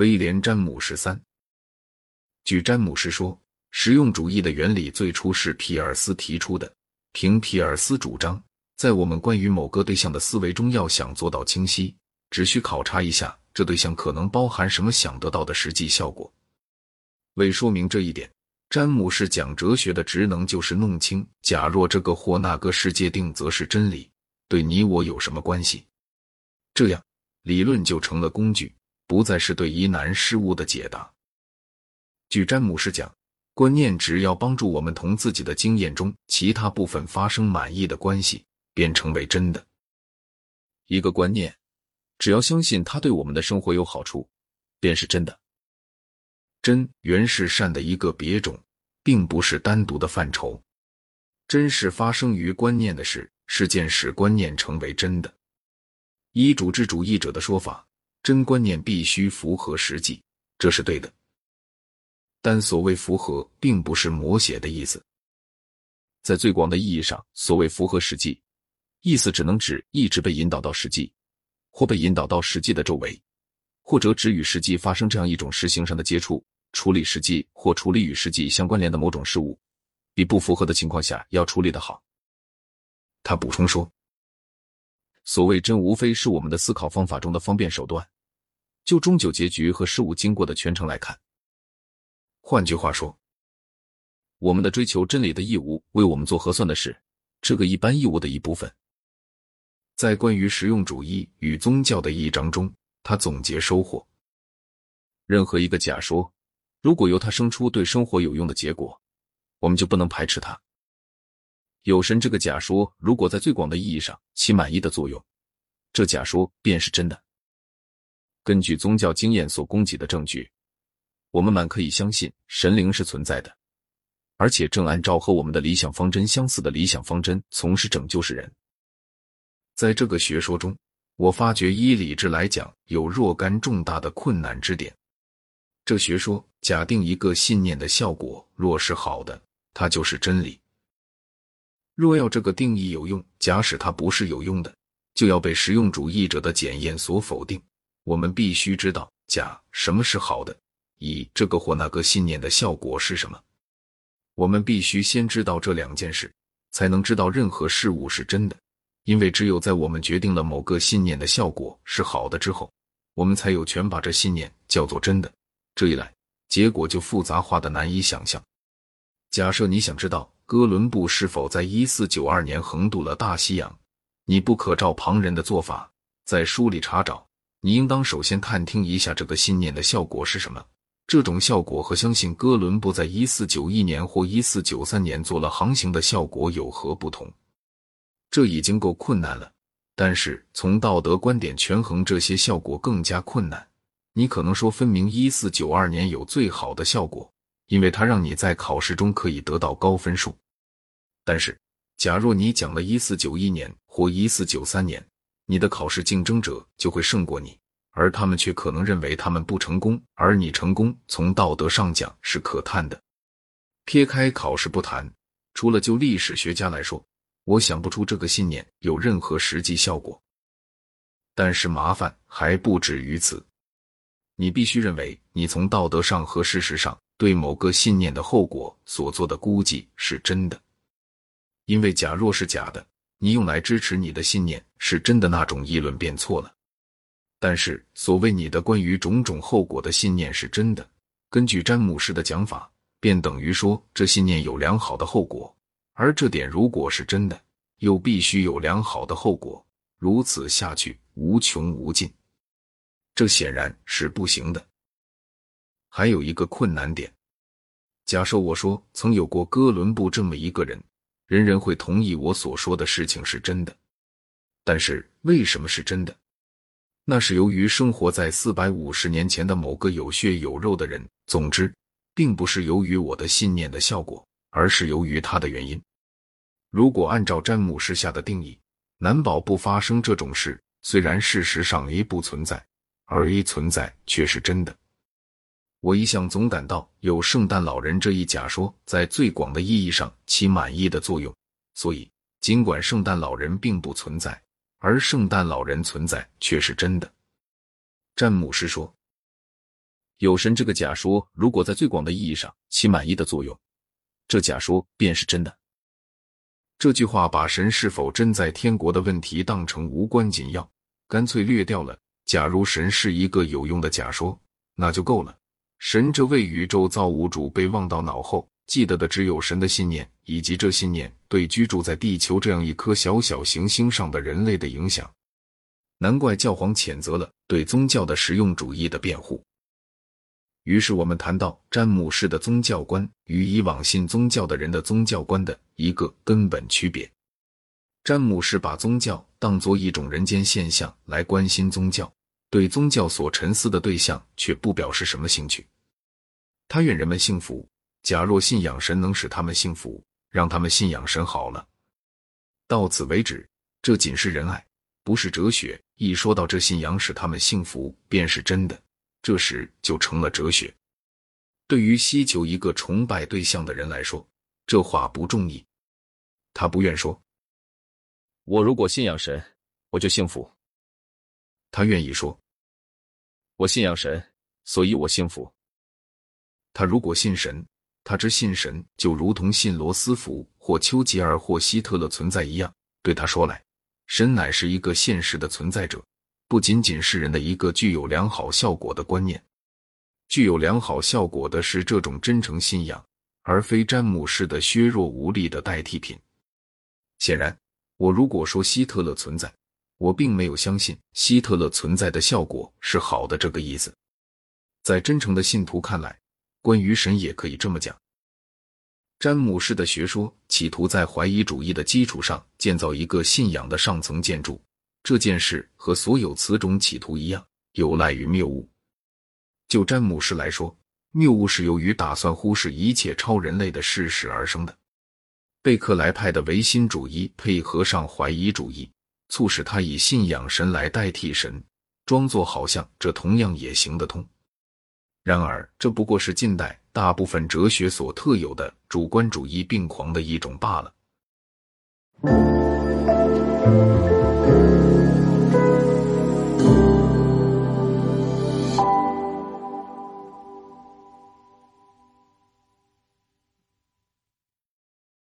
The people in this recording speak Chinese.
威廉·詹姆士三。据詹姆士说，实用主义的原理最初是皮尔斯提出的。凭皮尔斯主张，在我们关于某个对象的思维中，要想做到清晰，只需考察一下这对象可能包含什么想得到的实际效果。为说明这一点，詹姆士讲哲学的职能就是弄清：假若这个或那个世界定则是真理，对你我有什么关系？这样，理论就成了工具，不再是对疑难事物的解答。据詹姆士讲。观念只要帮助我们同自己的经验中其他部分发生满意的关系，便成为真的。一个观念，只要相信它对我们的生活有好处，便是真的。真原是善的一个别种，并不是单独的范畴。真是发生于观念的事，是件使观念成为真的。依主治主义者的说法，真观念必须符合实际，这是对的。但所谓符合，并不是摹写的意思。在最广的意义上，所谓符合实际，意思只能指一直被引导到实际，或被引导到实际的周围，或者只与实际发生这样一种实行上的接触，处理实际或处理与实际相关联的某种事物，比不符合的情况下要处理的好。他补充说：“所谓真，无非是我们的思考方法中的方便手段。就终究结局和事物经过的全程来看。”换句话说，我们的追求真理的义务为我们做核算的是这个一般义务的一部分。在关于实用主义与宗教的一章中，他总结收获：任何一个假说，如果由它生出对生活有用的结果，我们就不能排斥它。有神这个假说，如果在最广的意义上起满意的作用，这假说便是真的。根据宗教经验所供给的证据。我们满可以相信神灵是存在的，而且正按照和我们的理想方针相似的理想方针从事拯救世人。在这个学说中，我发觉依理智来讲有若干重大的困难之点。这学说假定一个信念的效果若是好的，它就是真理；若要这个定义有用，假使它不是有用的，就要被实用主义者的检验所否定。我们必须知道，假什么是好的。以这个或那个信念的效果是什么？我们必须先知道这两件事，才能知道任何事物是真的。因为只有在我们决定了某个信念的效果是好的之后，我们才有权把这信念叫做真的。这一来，结果就复杂化的难以想象。假设你想知道哥伦布是否在一四九二年横渡了大西洋，你不可照旁人的做法在书里查找，你应当首先探听一下这个信念的效果是什么。这种效果和相信哥伦布在一四九一年或一四九三年做了航行的效果有何不同？这已经够困难了，但是从道德观点权衡这些效果更加困难。你可能说，分明一四九二年有最好的效果，因为它让你在考试中可以得到高分数。但是，假若你讲了一四九一年或一四九三年，你的考试竞争者就会胜过你。而他们却可能认为他们不成功，而你成功，从道德上讲是可叹的。撇开考试不谈，除了就历史学家来说，我想不出这个信念有任何实际效果。但是麻烦还不止于此，你必须认为你从道德上和事实上对某个信念的后果所做的估计是真的，因为假若是假的，你用来支持你的信念是真的那种议论便错了。但是，所谓你的关于种种后果的信念是真的，根据詹姆士的讲法，便等于说这信念有良好的后果，而这点如果是真的，又必须有良好的后果，如此下去无穷无尽，这显然是不行的。还有一个困难点，假设我说曾有过哥伦布这么一个人，人人会同意我所说的事情是真的，但是为什么是真的？那是由于生活在四百五十年前的某个有血有肉的人。总之，并不是由于我的信念的效果，而是由于他的原因。如果按照詹姆士下的定义，难保不发生这种事。虽然事实上 A 不存在，而 A 存在却是真的。我一向总感到有圣诞老人这一假说在最广的意义上起满意的作用，所以尽管圣诞老人并不存在。而圣诞老人存在却是真的，詹姆士说。有神这个假说，如果在最广的意义上起满意的作用，这假说便是真的。这句话把神是否真在天国的问题当成无关紧要，干脆略掉了。假如神是一个有用的假说，那就够了。神这位宇宙造物主被忘到脑后，记得的只有神的信念，以及这信念对居住在地球这样一颗小小行星上的人类的影响。难怪教皇谴责了对宗教的实用主义的辩护。于是我们谈到詹姆士的宗教观与以往信宗教的人的宗教观的一个根本区别。詹姆士把宗教当作一种人间现象来关心宗教，对宗教所沉思的对象却不表示什么兴趣。他愿人们幸福，假若信仰神能使他们幸福，让他们信仰神好了。到此为止，这仅是仁爱，不是哲学。一说到这信仰使他们幸福，便是真的。这时就成了哲学。对于希求一个崇拜对象的人来说，这话不中意。他不愿说：“我如果信仰神，我就幸福。”他愿意说：“我信仰神，所以我幸福。”他如果信神，他之信神就如同信罗斯福或丘吉尔或希特勒存在一样。对他说来，神乃是一个现实的存在者。不仅仅是人的一个具有良好效果的观念，具有良好效果的是这种真诚信仰，而非詹姆士的削弱无力的代替品。显然，我如果说希特勒存在，我并没有相信希特勒存在的效果是好的这个意思。在真诚的信徒看来，关于神也可以这么讲。詹姆士的学说企图在怀疑主义的基础上建造一个信仰的上层建筑。这件事和所有此种企图一样，有赖于谬误。就詹姆士来说，谬误是由于打算忽视一切超人类的事实而生的。贝克莱派的唯心主义配合上怀疑主义，促使他以信仰神来代替神，装作好像这同样也行得通。然而，这不过是近代大部分哲学所特有的主观主义病狂的一种罢了。